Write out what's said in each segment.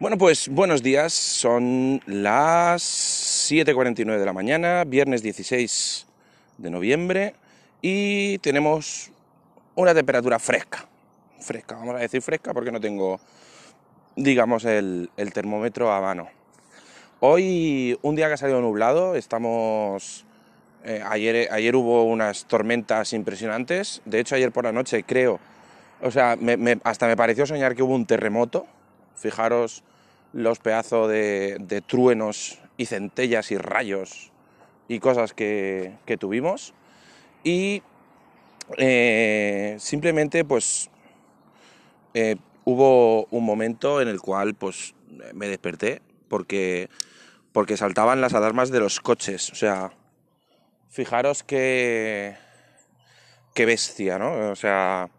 Bueno, pues buenos días. Son las 7.49 de la mañana, viernes 16 de noviembre, y tenemos una temperatura fresca. Fresca, vamos a decir fresca porque no tengo, digamos, el, termómetro a mano. Hoy, un día que ha salido nublado, estamos... eh, ayer, ayer hubo unas tormentas impresionantes. De hecho, ayer por la noche, creo, o sea, hasta me pareció soñar que hubo un terremoto. Fijaros los pedazos de, truenos y centellas y rayos y cosas que, que tuvimos. Y eh, simplemente, pues, eh, hubo un momento en el cual, pues, me desperté porque, porque saltaban las alarmas de los coches. O sea, fijaros qué, qué bestia, ¿no? O sea,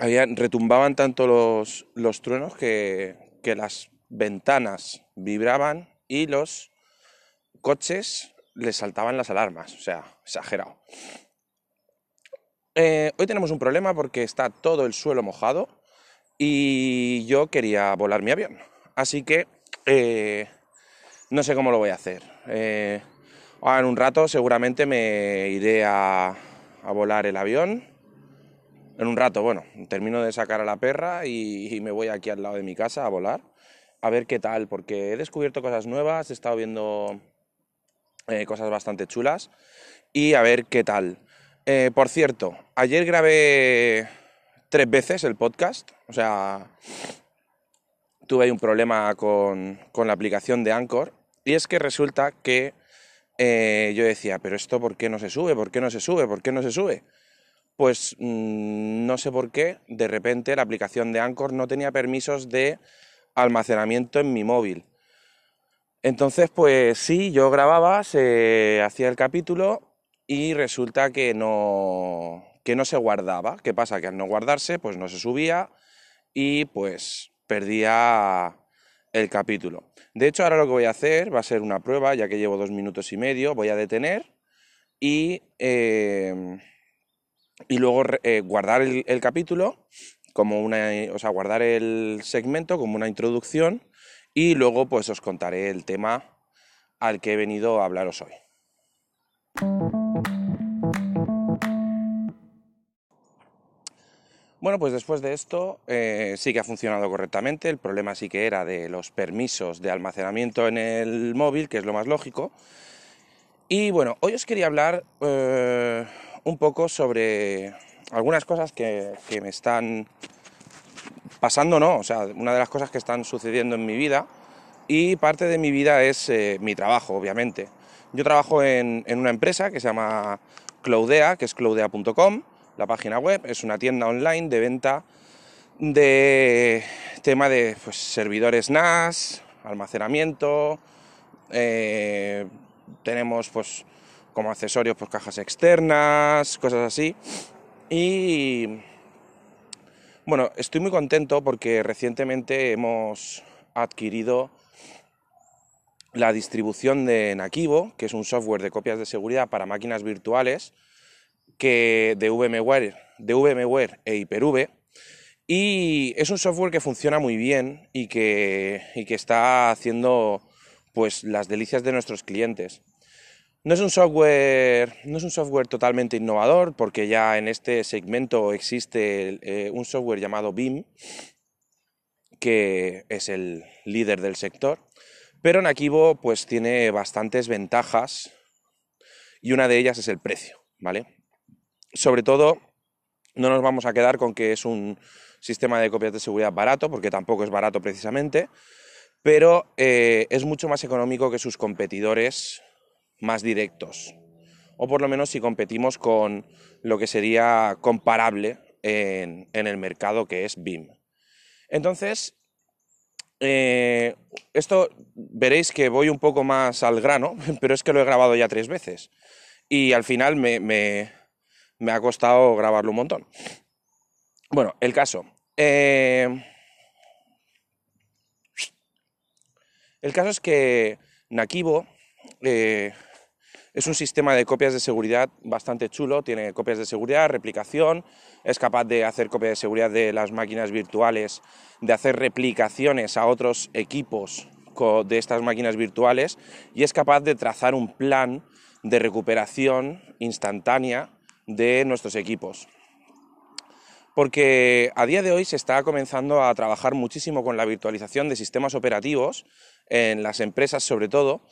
habían, retumbaban tanto los, los truenos que, que las ventanas vibraban y los coches les saltaban las alarmas. O sea, exagerado. Eh, hoy tenemos un problema porque está todo el suelo mojado y yo quería volar mi avión. Así que eh, no sé cómo lo voy a hacer. Eh, ahora en un rato seguramente me iré a, a volar el avión. En un rato, bueno, termino de sacar a la perra y, me voy aquí al lado de mi casa a volar. A ver qué tal, porque he descubierto cosas nuevas, he estado viendo eh, cosas bastante chulas y a ver qué tal. Eh, por cierto, ayer grabé tres veces el podcast, o sea, tuve ahí un problema con, con la aplicación de Anchor y es que resulta que eh, yo decía, pero esto ¿por qué no se sube? ¿Por qué no se sube? ¿Por qué no se sube? Pues mmm, no sé por qué, de repente la aplicación de Anchor no tenía permisos de almacenamiento en mi móvil. Entonces, pues sí, yo grababa, se hacía el capítulo y resulta que no, que no se guardaba. ¿Qué pasa? Que al no guardarse, pues no se subía y pues perdía el capítulo. De hecho, ahora lo que voy a hacer va a ser una prueba, ya que llevo dos minutos y medio, voy a detener y, eh, y luego eh, guardar el, capítulo como una, o sea, guardar el segmento como una introducción y luego pues os contaré el tema al que he venido a hablaros hoy. Bueno, pues después de esto eh, sí que ha funcionado correctamente. El problema sí que era de los permisos de almacenamiento en el móvil, que es lo más lógico. Y bueno, hoy os quería hablar eh, un poco sobre algunas cosas que, que, me están pasando, ¿no? O sea, una de las cosas que están sucediendo en mi vida. Y parte de mi vida es eh, mi trabajo, obviamente. Yo trabajo en, en una empresa que se llama Cloudea, que es cloudea.com la página web, es una tienda online de venta de tema de pues, servidores NAS, almacenamiento, eh, tenemos pues como accesorios pues cajas externas, cosas así. Y bueno, estoy muy contento porque recientemente hemos adquirido la distribución de Nakivo, que es un software de copias de seguridad para máquinas virtuales, que de VMware, de VMware e Hyper-V y es un software que funciona muy bien y que, y que está haciendo pues las delicias de nuestros clientes. No es un software, no es un software totalmente innovador porque ya en este segmento existe eh, un software llamado BIM que es el líder del sector, pero Nakivo pues tiene bastantes ventajas y una de ellas es el precio, ¿vale? sobre todo, no nos vamos a quedar con que es un sistema de copias de seguridad barato, porque tampoco es barato precisamente, pero eh, es mucho más económico que sus competidores más directos, o por lo menos si competimos con lo que sería comparable en, en el mercado que es BIM. Entonces, eh, esto veréis que voy un poco más al grano, pero es que lo he grabado ya tres veces. Y al final me, me, me ha costado grabarlo un montón. Bueno, el caso. Eh... El caso es que Nakivo eh, Es un sistema de copias de seguridad bastante chulo, tiene copias de seguridad, replicación, es capaz de hacer copias de seguridad de las máquinas virtuales, de hacer replicaciones a otros equipos de estas máquinas virtuales y es capaz de trazar un plan de recuperación instantánea de nuestros equipos. Porque a día de hoy se está comenzando a trabajar muchísimo con la virtualización de sistemas operativos, en las empresas sobre todo,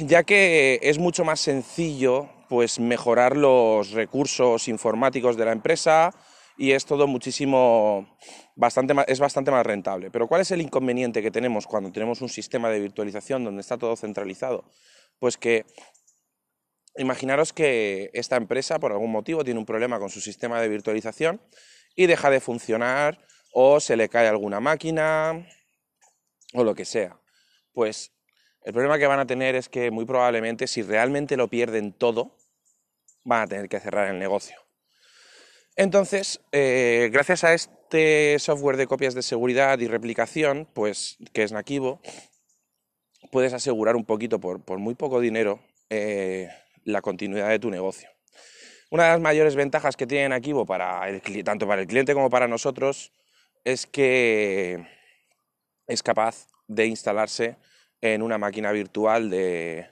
ya que es mucho más sencillo pues mejorar los recursos informáticos de la empresa y es todo muchísimo bastante es bastante más rentable. Pero ¿cuál es el inconveniente que tenemos cuando tenemos un sistema de virtualización donde está todo centralizado? Pues que imaginaros que esta empresa por algún motivo tiene un problema con su sistema de virtualización y deja de funcionar o se le cae alguna máquina o lo que sea. Pues el problema que van a tener es que muy probablemente si realmente lo pierden todo, van a tener que cerrar el negocio. Entonces, eh, gracias a este software de copias de seguridad y replicación, pues que es Nakivo, puedes asegurar un poquito por, muy poco dinero eh, la continuidad de tu negocio. Una de las mayores ventajas que tiene Nakivo para tanto para el cliente como para nosotros es que es capaz de instalarse en una máquina virtual de...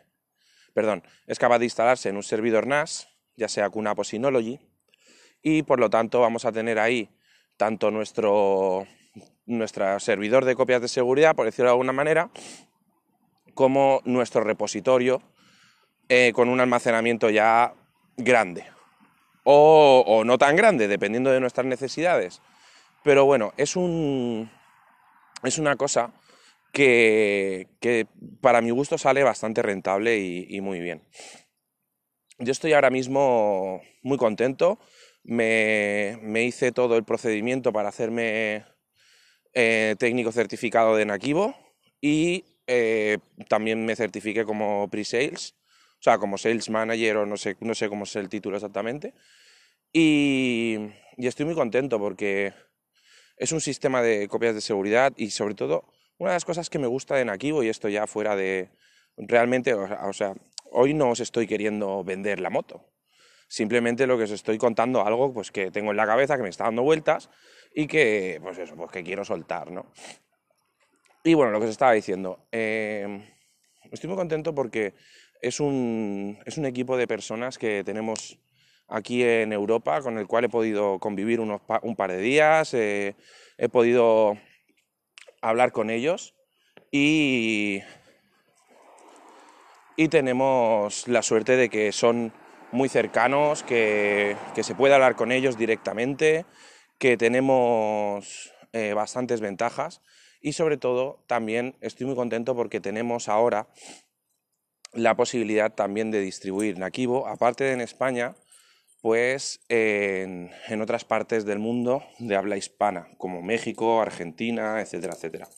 Perdón, es capaz de instalarse en un servidor NAS, ya sea QNAP o Synology, y por lo tanto vamos a tener ahí tanto nuestro, nuestro servidor de copias de seguridad, por decirlo de alguna manera, como nuestro repositorio eh, con un almacenamiento ya grande. O, o, no tan grande, dependiendo de nuestras necesidades. Pero bueno, es, un, es una cosa que, para mi gusto sale bastante rentable y, muy bien. Yo estoy ahora mismo muy contento. Me, hice todo el procedimiento para hacerme eh, técnico certificado de Nakivo y eh, también me certifiqué como pre-sales, o sea, como sales manager o no sé, no sé cómo es el título exactamente. y estoy muy contento porque es un sistema de copias de seguridad y sobre todo una de las cosas que me gusta de Nakivo, y esto ya fuera de... Realmente, o sea, hoy no os estoy queriendo vender la moto. Simplemente lo que os estoy contando algo pues, que tengo en la cabeza, que me está dando vueltas y que, pues eso, pues que quiero soltar, ¿no? Y bueno, lo que os estaba diciendo, em, estoy muy contento porque es un, es un equipo de personas que tenemos aquí en Europa con el cual he podido convivir unos un par de días, eh, he podido hablar con ellos y, y tenemos la suerte de que son muy cercanos, que, se puede hablar con ellos directamente, que tenemos eh, bastantes ventajas y sobre todo también estoy muy contento porque tenemos ahora la posibilidad también de distribuir Nakivo, aparte de en España, pues en, otras partes del mundo de habla hispana, como México, Argentina, etcétera, etcétera.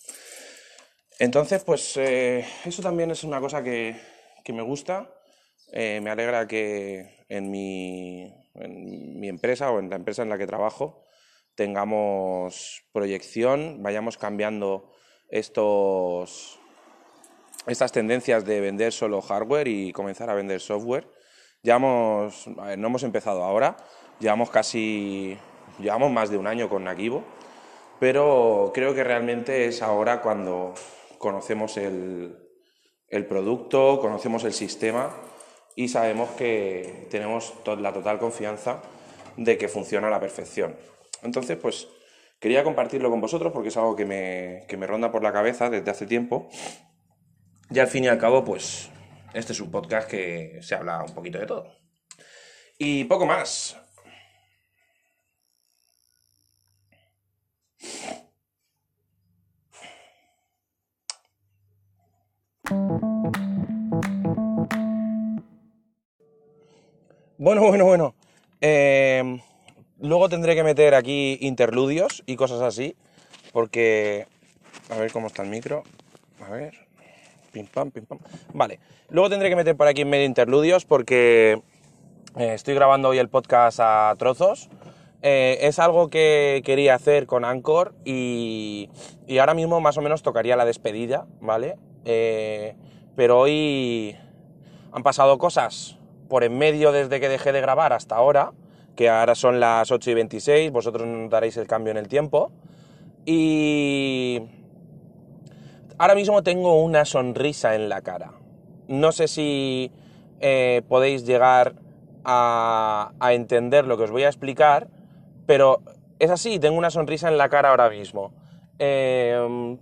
Entonces, pues eh, eso también es una cosa que, me gusta. Eh, me alegra que en mi, en mi empresa o en la empresa en la que trabajo tengamos proyección, vayamos cambiando estos, estas tendencias de vender solo hardware y comenzar a vender software no hemos empezado ahora, llevamos casi, llevamos más de un año con Nakivo, pero creo que realmente es ahora cuando conocemos el, el producto, conocemos el sistema y sabemos que tenemos la total confianza de que funciona a la perfección. Entonces, pues quería compartirlo con vosotros porque es algo que me, que me ronda por la cabeza desde hace tiempo. Y al fin y al cabo, pues este es un podcast que se habla un poquito de todo. Y poco más. Bueno, bueno, bueno. Eh, luego tendré que meter aquí interludios y cosas así, porque... A ver cómo está el micro. A ver. Pim pam, pim pam. Vale. Luego tendré que meter por aquí en medio interludios porque eh, estoy grabando hoy el podcast a trozos. Eh, es algo que quería hacer con Anchor y, y, ahora mismo más o menos tocaría la despedida, ¿vale? Eh, pero hoy, Han pasado cosas por en medio desde que dejé de grabar hasta ahora, que ahora son las 8 y 26, vosotros notaréis el cambio en el tiempo. Y ahora mismo tengo una sonrisa en la cara. No sé si eh, podéis llegar a, entender lo que os voy a explicar, pero es así, tengo una sonrisa en la cara ahora mismo. Eh,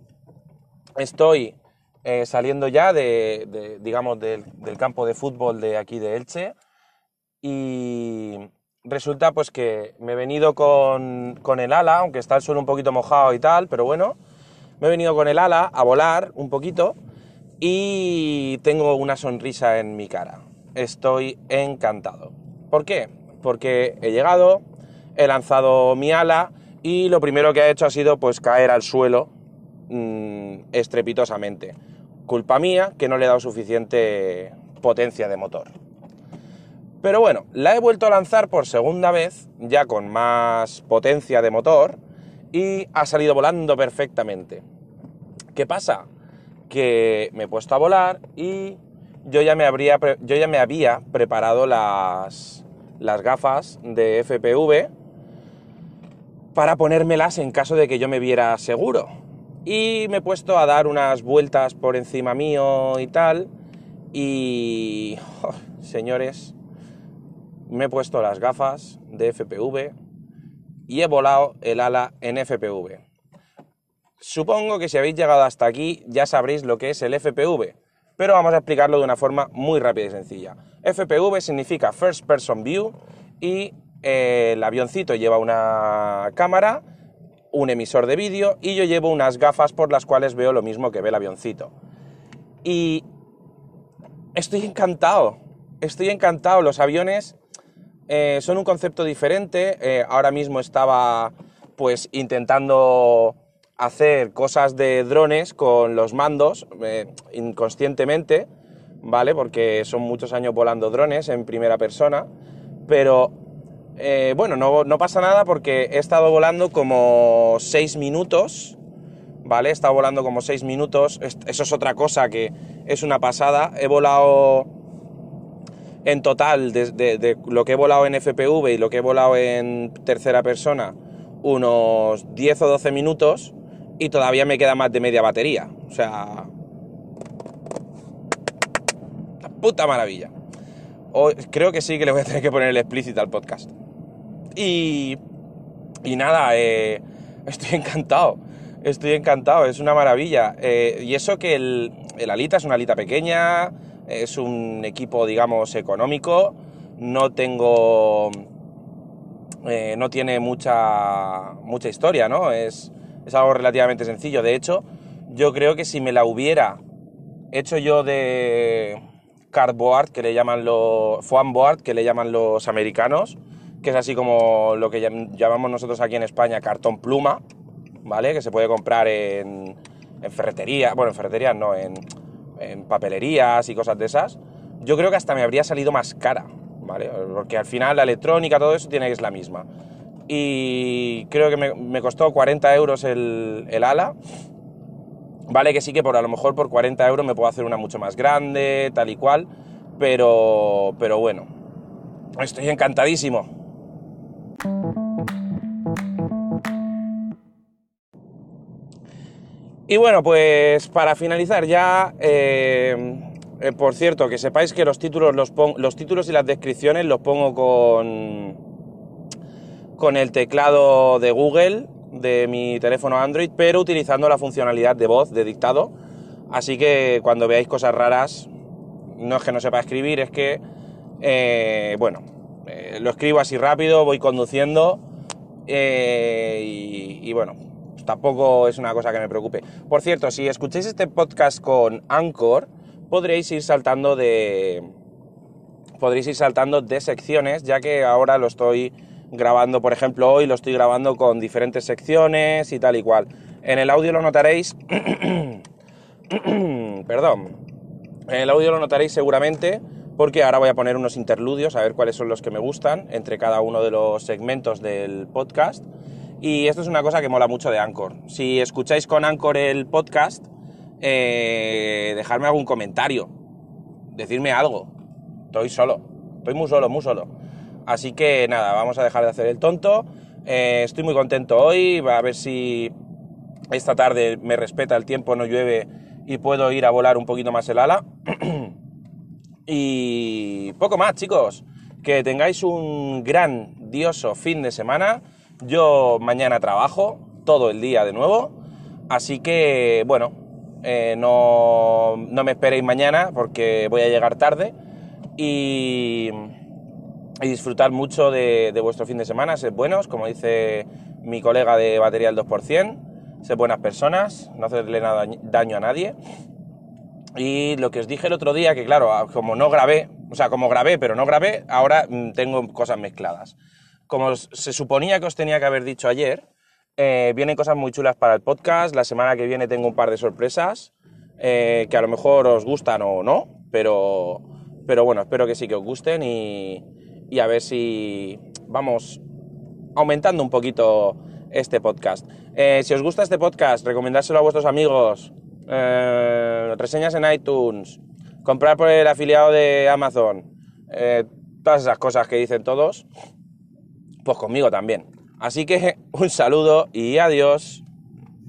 estoy eh, saliendo ya de, de, digamos, del, del, campo de fútbol de aquí de Elche y resulta pues que me he venido con, con, el ala, aunque está el suelo un poquito mojado y tal, pero bueno, me he venido con el ala a volar un poquito y tengo una sonrisa en mi cara. Estoy encantado. ¿Por qué? Porque he llegado, he lanzado mi ala y lo primero que ha hecho ha sido pues caer al suelo mmm, estrepitosamente. Culpa mía que no le he dado suficiente potencia de motor. Pero bueno, la he vuelto a lanzar por segunda vez, ya con más potencia de motor, y ha salido volando perfectamente. ¿Qué pasa? Que me he puesto a volar y yo ya me, había preparado las, las gafas de FPV para ponérmelas en caso de que yo me viera seguro. Y me he puesto a dar unas vueltas por encima mío y tal. Y... Oh, señores, me he puesto las gafas de FPV y he volado el ala en FPV. Supongo que si habéis llegado hasta aquí ya sabréis lo que es el FPV, pero vamos a explicarlo de una forma muy rápida y sencilla. FPV significa First Person View y eh, el avioncito lleva una cámara, un emisor de vídeo y yo llevo unas gafas por las cuales veo lo mismo que ve el avioncito. Y estoy encantado, estoy encantado. Los aviones eh, son un concepto diferente. Eh, ahora mismo estaba pues intentando hacer cosas de drones con los mandos eh, inconscientemente, ¿vale? Porque son muchos años volando drones en primera persona, pero bueno, no, no, pasa nada porque he estado volando como 6 minutos, ¿vale? He estado volando como 6 minutos, eso es otra cosa que es una pasada. He volado en total, de, lo que he volado en FPV y lo que he volado en tercera persona, unos 10 o 12 minutos y todavía me queda más de media batería. O sea... La puta maravilla. O, creo que sí que le voy a tener que poner el explícito al podcast. Y, y nada, eh, estoy encantado. Estoy encantado, es una maravilla. Eh, y eso que el, el, Alita es una alita pequeña, es un equipo, digamos, económico. No tengo. Eh, no tiene mucha, mucha historia, ¿no? Es, es algo relativamente sencillo. De hecho, yo creo que si me la hubiera hecho yo de cardboard, que le llaman los. foamboard, que le llaman los americanos, que es así como lo que llamamos nosotros aquí en España cartón pluma, ¿vale? Que se puede comprar en, en ferretería, bueno, en ferreterías no, en, en, papelerías y cosas de esas. Yo creo que hasta me habría salido más cara, ¿vale? Porque al final la electrónica, todo eso tiene que ser la misma. Y creo que me, me costó 40 euros el, el ala. Vale que sí que por a lo mejor por 40 euros me puedo hacer una mucho más grande, tal y cual, pero, pero bueno, estoy encantadísimo. Y bueno, pues para finalizar ya, eh, eh, por cierto, que sepáis que los títulos, los, los, títulos y las descripciones los pongo con, con el teclado de Google de mi teléfono Android, pero utilizando la funcionalidad de voz, de dictado. Así que cuando veáis cosas raras, no es que no sepa escribir, es que, eh, bueno, eh, lo escribo así rápido, voy conduciendo eh, y, y, bueno, tampoco es una cosa que me preocupe. Por cierto, si escucháis este podcast con Anchor, podréis ir saltando de podréis ir saltando de secciones, ya que ahora lo estoy grabando, por ejemplo, hoy lo estoy grabando con diferentes secciones y tal y cual. En el audio lo notaréis, perdón, en el audio lo notaréis seguramente porque ahora voy a poner unos interludios a ver cuáles son los que me gustan entre cada uno de los segmentos del podcast. Y esto es una cosa que mola mucho de Anchor. Si escucháis con Anchor el podcast, eh, dejadme algún comentario, decirme algo. estoy solo, estoy muy solo, muy solo. Así que nada, vamos a dejar de hacer el tonto. Eh, estoy muy contento hoy, a ver si esta tarde me respeta el tiempo, no llueve y puedo ir a volar un poquito más el ala. y poco más, chicos. Que tengáis un grandioso fin de semana. Yo mañana trabajo todo el día de nuevo. Así que, bueno, eh, no, no me esperéis mañana porque voy a llegar tarde. Y disfrutar mucho de, vuestro fin de semana, sed buenos, como dice mi colega de batería del 2%, sed buenas personas, no hacerle nada, daño a nadie. Y lo que os dije el otro día, que claro, como no grabé, o sea, como grabé, pero no grabé, ahora mm, tengo cosas mezcladas. Como se suponía que os tenía que haber dicho ayer, eh, vienen cosas muy chulas para el podcast. La semana que viene tengo un par de sorpresas eh, que a lo mejor os gustan o no, pero, pero bueno, espero que sí que os gusten y, a ver si vamos aumentando un poquito este podcast. Eh, si os gusta este podcast, recomendárselo a vuestros amigos, reseñas en iTunes, comprar por el afiliado de Amazon, todas esas cosas que dicen todos, pues conmigo también. Así que un saludo y adiós.